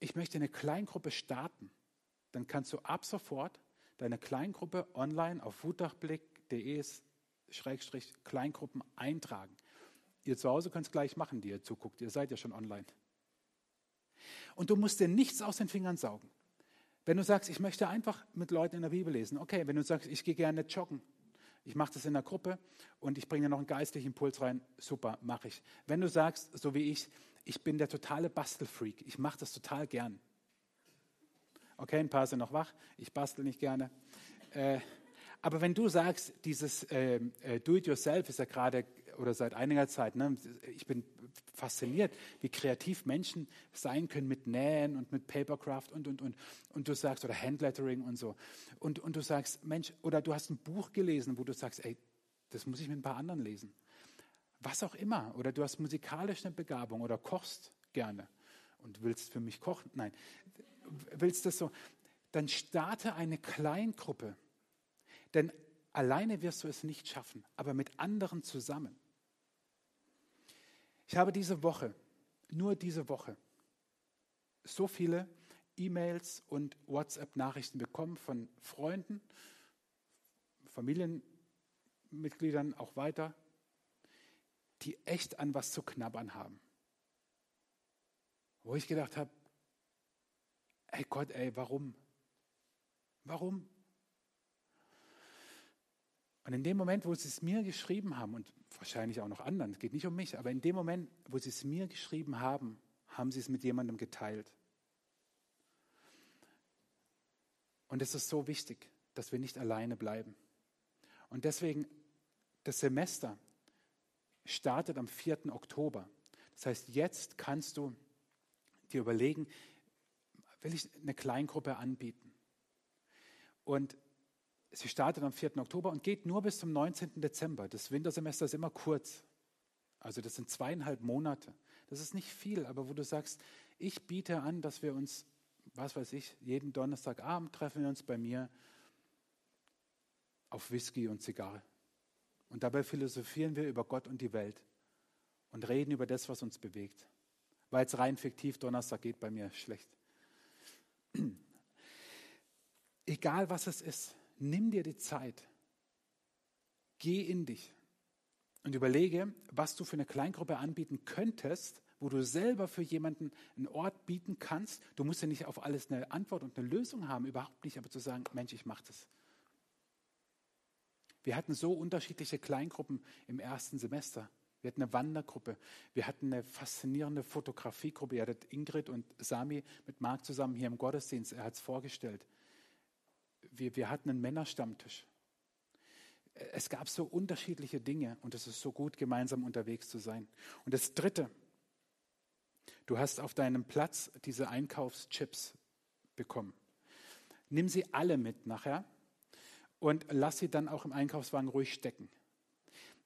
Speaker 1: ich möchte eine Kleingruppe starten, dann kannst du ab sofort deine Kleingruppe online auf wutachblick.de Schrägstrich Kleingruppen eintragen. Ihr zu Hause könnt es gleich machen, die ihr zuguckt. Ihr seid ja schon online. Und du musst dir nichts aus den Fingern saugen. Wenn du sagst, ich möchte einfach mit Leuten in der Bibel lesen, okay. Wenn du sagst, ich gehe gerne joggen, ich mache das in der Gruppe und ich bringe noch einen geistlichen Impuls rein, super, mache ich. Wenn du sagst, so wie ich, ich bin der totale Bastelfreak, ich mache das total gern. Okay, ein paar sind noch wach, ich bastel nicht gerne. Äh, aber wenn du sagst, dieses äh, äh, Do-it-yourself ist ja gerade oder seit einiger Zeit, ne, ich bin fasziniert, wie kreativ Menschen sein können mit Nähen und mit Papercraft und, und, und. Und du sagst, oder Handlettering und so. Und, und du sagst, Mensch, oder du hast ein Buch gelesen, wo du sagst, ey, das muss ich mit ein paar anderen lesen. Was auch immer. Oder du hast musikalisch eine Begabung oder kochst gerne und willst für mich kochen. Nein, willst das so. Dann starte eine Kleingruppe. Denn alleine wirst du es nicht schaffen, aber mit anderen zusammen. Ich habe diese Woche, nur diese Woche, so viele E-Mails und WhatsApp-Nachrichten bekommen von Freunden, Familienmitgliedern auch weiter, die echt an was zu knabbern haben. Wo ich gedacht habe, ey Gott, ey, warum? Warum? Und in dem Moment, wo sie es mir geschrieben haben, und wahrscheinlich auch noch anderen, es geht nicht um mich, aber in dem Moment, wo sie es mir geschrieben haben, haben sie es mit jemandem geteilt. Und es ist so wichtig, dass wir nicht alleine bleiben. Und deswegen, das Semester startet am 4. Oktober. Das heißt, jetzt kannst du dir überlegen, will ich eine Kleingruppe anbieten? Und Sie startet am 4. Oktober und geht nur bis zum 19. Dezember. Das Wintersemester ist immer kurz. Also das sind zweieinhalb Monate. Das ist nicht viel, aber wo du sagst, ich biete an, dass wir uns, was weiß ich, jeden Donnerstagabend treffen wir uns bei mir auf Whisky und Zigarre. Und dabei philosophieren wir über Gott und die Welt und reden über das, was uns bewegt. Weil es rein fiktiv Donnerstag geht bei mir schlecht. [CLEARS THROAT] Egal was es ist, nimm dir die Zeit, geh in dich und überlege, was du für eine Kleingruppe anbieten könntest, wo du selber für jemanden einen Ort bieten kannst. Du musst ja nicht auf alles eine Antwort und eine Lösung haben, überhaupt nicht, aber zu sagen, Mensch, ich mache das. Wir hatten so unterschiedliche Kleingruppen im ersten Semester. Wir hatten eine Wandergruppe, wir hatten eine faszinierende Fotografiegruppe. Ihr hattet Ingrid und Sami mit Marc zusammen hier im Gottesdienst, er hat es vorgestellt wir, wir hatten einen Männerstammtisch. Es gab so unterschiedliche Dinge und es ist so gut, gemeinsam unterwegs zu sein. Und das Dritte, du hast auf deinem Platz diese Einkaufschips bekommen. Nimm sie alle mit nachher und lass sie dann auch im Einkaufswagen ruhig stecken.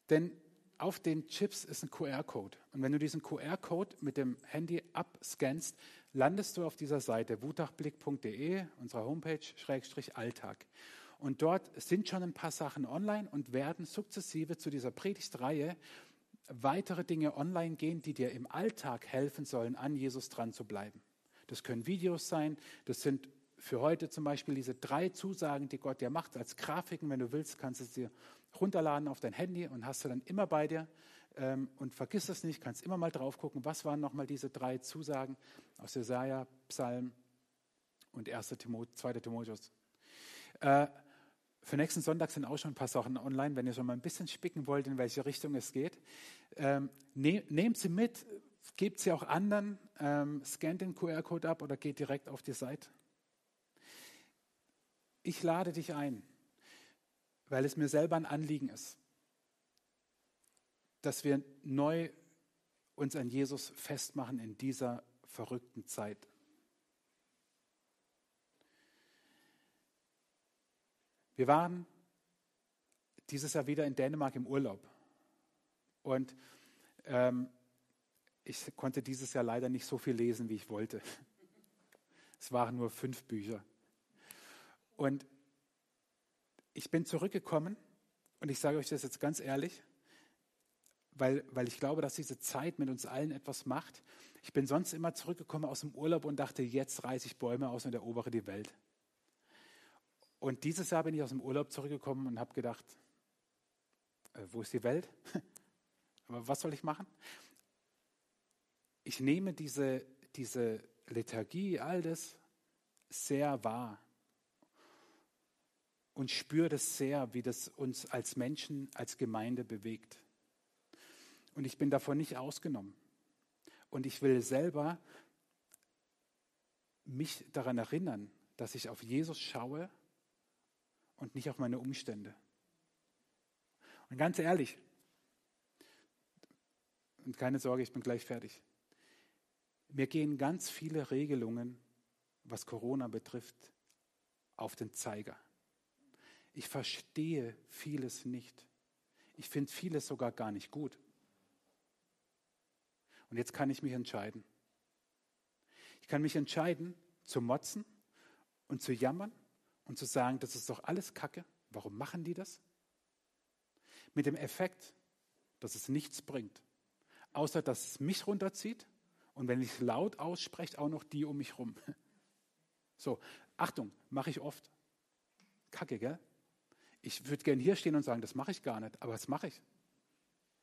Speaker 1: Denn auf den Chips ist ein QR-Code. Und wenn du diesen QR-Code mit dem Handy abscannst, landest du auf dieser Seite wutachblick.de, unserer Homepage, Schrägstrich Alltag. Und dort sind schon ein paar Sachen online und werden sukzessive zu dieser Predigtreihe weitere Dinge online gehen, die dir im Alltag helfen sollen, an Jesus dran zu bleiben. Das können Videos sein, das sind für heute zum Beispiel diese drei Zusagen, die Gott dir macht, als Grafiken. Wenn du willst, kannst du sie runterladen auf dein Handy und hast du dann immer bei dir. Ähm, und vergiss es nicht, kannst immer mal drauf gucken, was waren nochmal diese drei Zusagen aus Jesaja, Psalm und 1. Timoth 2. Timotheus. Äh, für nächsten Sonntag sind auch schon ein paar Sachen online, wenn ihr schon mal ein bisschen spicken wollt, in welche Richtung es geht. Ähm, ne, nehmt sie mit, gebt sie auch anderen, ähm, scannt den QR-Code ab oder geht direkt auf die Seite. Ich lade dich ein, weil es mir selber ein Anliegen ist, dass wir neu uns an Jesus festmachen in dieser verrückten Zeit. Wir waren dieses Jahr wieder in Dänemark im Urlaub. Und ähm, ich konnte dieses Jahr leider nicht so viel lesen, wie ich wollte. [LAUGHS] Es waren nur fünf Bücher. Und ich bin zurückgekommen und ich sage euch das jetzt ganz ehrlich, weil, weil ich glaube, dass diese Zeit mit uns allen etwas macht. Ich bin sonst immer zurückgekommen aus dem Urlaub und dachte, jetzt reiße ich Bäume aus und erobere die Welt. Und dieses Jahr bin ich aus dem Urlaub zurückgekommen und habe gedacht, äh, wo ist die Welt? [LAUGHS] Aber was soll ich machen? Ich nehme diese, diese Lethargie, all das sehr wahr und spüre das sehr, wie das uns als Menschen, als Gemeinde bewegt. Und ich bin davon nicht ausgenommen. Und ich will selber mich daran erinnern, dass ich auf Jesus schaue und nicht auf meine Umstände. Und ganz ehrlich, und keine Sorge, ich bin gleich fertig. Mir gehen ganz viele Regelungen, was Corona betrifft, auf den Zeiger. Ich verstehe vieles nicht. Ich finde vieles sogar gar nicht gut. Und jetzt kann ich mich entscheiden. Ich kann mich entscheiden, zu motzen und zu jammern und zu sagen, das ist doch alles Kacke. Warum machen die das? Mit dem Effekt, dass es nichts bringt, außer dass es mich runterzieht und wenn ich laut ausspreche, auch noch die um mich rum. [LAUGHS] So, Achtung, mache ich oft. Kacke, gell? Ich würde gerne hier stehen und sagen, das mache ich gar nicht, aber was mache ich?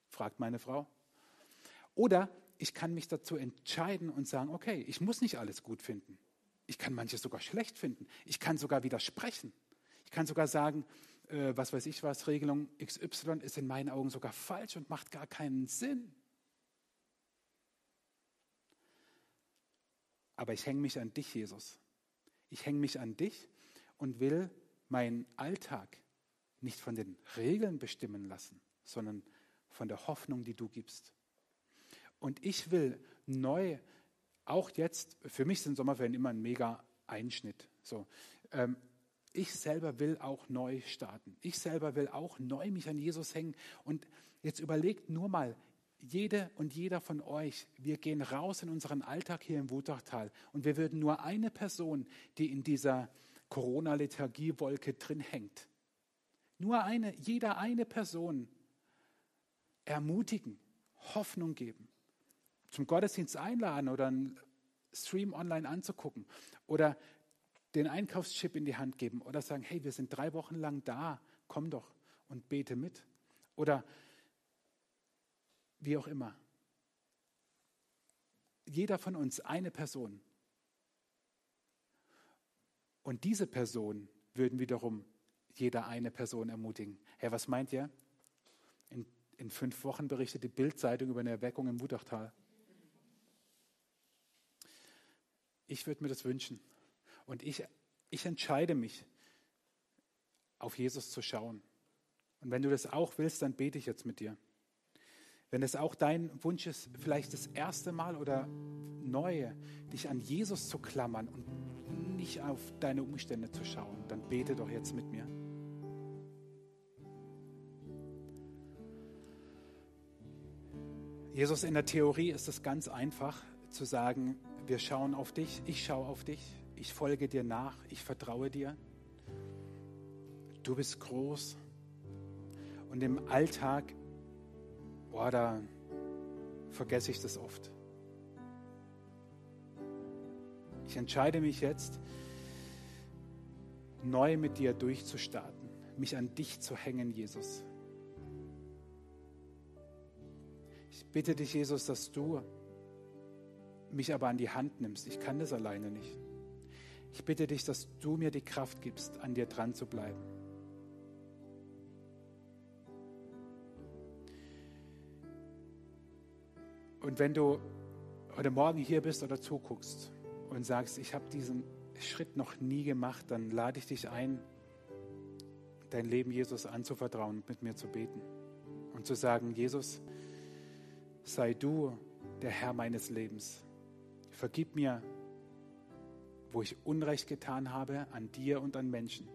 Speaker 1: Fragt meine Frau. Oder ich kann mich dazu entscheiden und sagen, okay, ich muss nicht alles gut finden. Ich kann manches sogar schlecht finden. Ich kann sogar widersprechen. Ich kann sogar sagen, äh, was weiß ich was, Regelung XY ist in meinen Augen sogar falsch und macht gar keinen Sinn. Aber ich hänge mich an dich, Jesus. Ich hänge mich an dich und will meinen Alltag nicht von den Regeln bestimmen lassen, sondern von der Hoffnung, die du gibst. Und ich will neu, auch jetzt, für mich sind Sommerferien immer ein mega Einschnitt. So, ähm, ich selber will auch neu starten. Ich selber will auch neu mich an Jesus hängen. Und jetzt überlegt nur mal, jede und jeder von euch, wir gehen raus in unseren Alltag hier im Wutachtal und wir würden nur eine Person, die in dieser Corona-Lethargie-Wolke drin hängt, nur eine, jeder eine Person ermutigen, Hoffnung geben, zum Gottesdienst einladen oder einen Stream online anzugucken oder den Einkaufschip in die Hand geben oder sagen, hey, wir sind drei Wochen lang da, komm doch und bete mit. Oder wie auch immer. Jeder von uns eine Person. Und diese Person würden wiederum jeder eine Person ermutigen. Herr, was meint ihr? In, in fünf Wochen berichtet die Bildzeitung über eine Erweckung im Wutachtal. Ich würde mir das wünschen. Und ich, ich entscheide mich, auf Jesus zu schauen Und wenn du das auch willst, dann bete ich jetzt mit dir. Wenn es auch dein Wunsch ist, vielleicht das erste Mal oder neue, dich an Jesus zu klammern und nicht auf deine Umstände zu schauen, dann bete doch jetzt mit mir. Jesus, in der Theorie ist es ganz einfach zu sagen, wir schauen auf dich, ich schaue auf dich, ich folge dir nach, ich vertraue dir. Du bist groß. Und im Alltag, boah, da vergesse ich das oft. Ich entscheide mich jetzt, neu mit dir durchzustarten, mich an dich zu hängen, Jesus. Ich bitte dich, Jesus, dass du mich aber an die Hand nimmst. Ich kann das alleine nicht. Ich bitte dich, dass du mir die Kraft gibst, an dir dran zu bleiben. Und wenn du heute Morgen hier bist oder zuguckst und sagst, ich habe diesen Schritt noch nie gemacht, dann lade ich dich ein, dein Leben Jesus anzuvertrauen und mit mir zu beten und zu sagen, Jesus, sei du der Herr meines Lebens. Vergib mir, wo ich Unrecht getan habe an dir und an Menschen.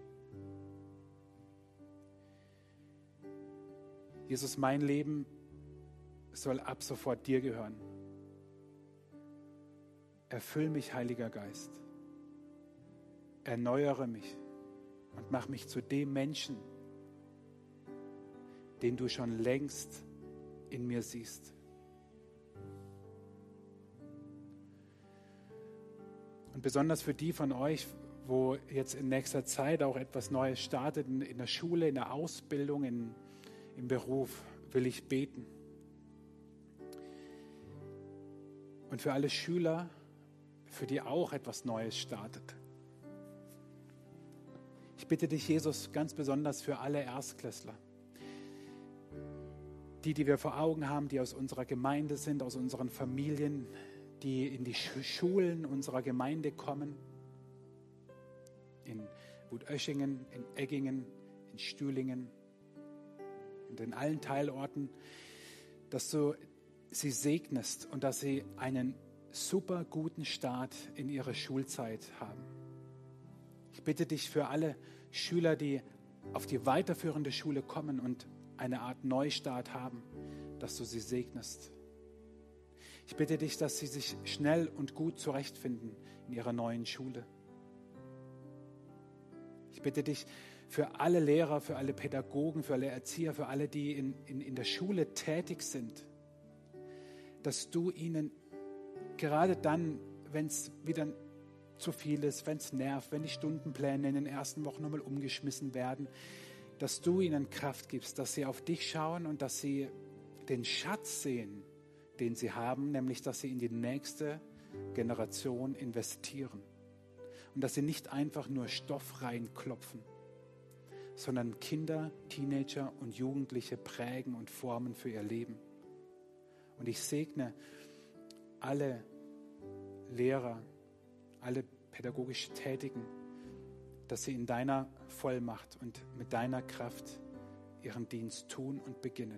Speaker 1: Jesus, mein Leben soll ab sofort dir gehören. Erfüll mich, Heiliger Geist. Erneuere mich und mach mich zu dem Menschen, den du schon längst in mir siehst. Und besonders für die von euch, wo jetzt in nächster Zeit auch etwas Neues startet, in der Schule, in der Ausbildung, in, im Beruf, will ich beten. Und für alle Schüler, für die auch etwas Neues startet. Ich bitte dich, Jesus, ganz besonders für alle Erstklässler. Die, die wir vor Augen haben, die aus unserer Gemeinde sind, aus unseren Familien, die in die Schulen unserer Gemeinde kommen, in Wutöschingen, in Eggingen, in Stühlingen und in allen Teilorten, dass du sie segnest und dass sie einen super guten Start in ihre Schulzeit haben. Ich bitte dich für alle Schüler, die auf die weiterführende Schule kommen und eine Art Neustart haben, dass du sie segnest ich bitte dich, dass sie sich schnell und gut zurechtfinden in ihrer neuen Schule. Ich bitte dich für alle Lehrer, für alle Pädagogen, für alle Erzieher, für alle, die in, in, in der Schule tätig sind, dass du ihnen gerade dann, wenn es wieder zu viel ist, wenn es nervt, wenn die Stundenpläne in den ersten Wochen nochmal umgeschmissen werden, dass du ihnen Kraft gibst, dass sie auf dich schauen und dass sie den Schatz sehen, den sie haben, nämlich dass sie in die nächste Generation investieren. Und dass sie nicht einfach nur Stoff reinklopfen, sondern Kinder, Teenager und Jugendliche prägen und formen für ihr Leben. Und ich segne alle Lehrer, alle pädagogisch Tätigen, dass sie in deiner Vollmacht und mit deiner Kraft ihren Dienst tun und beginnen.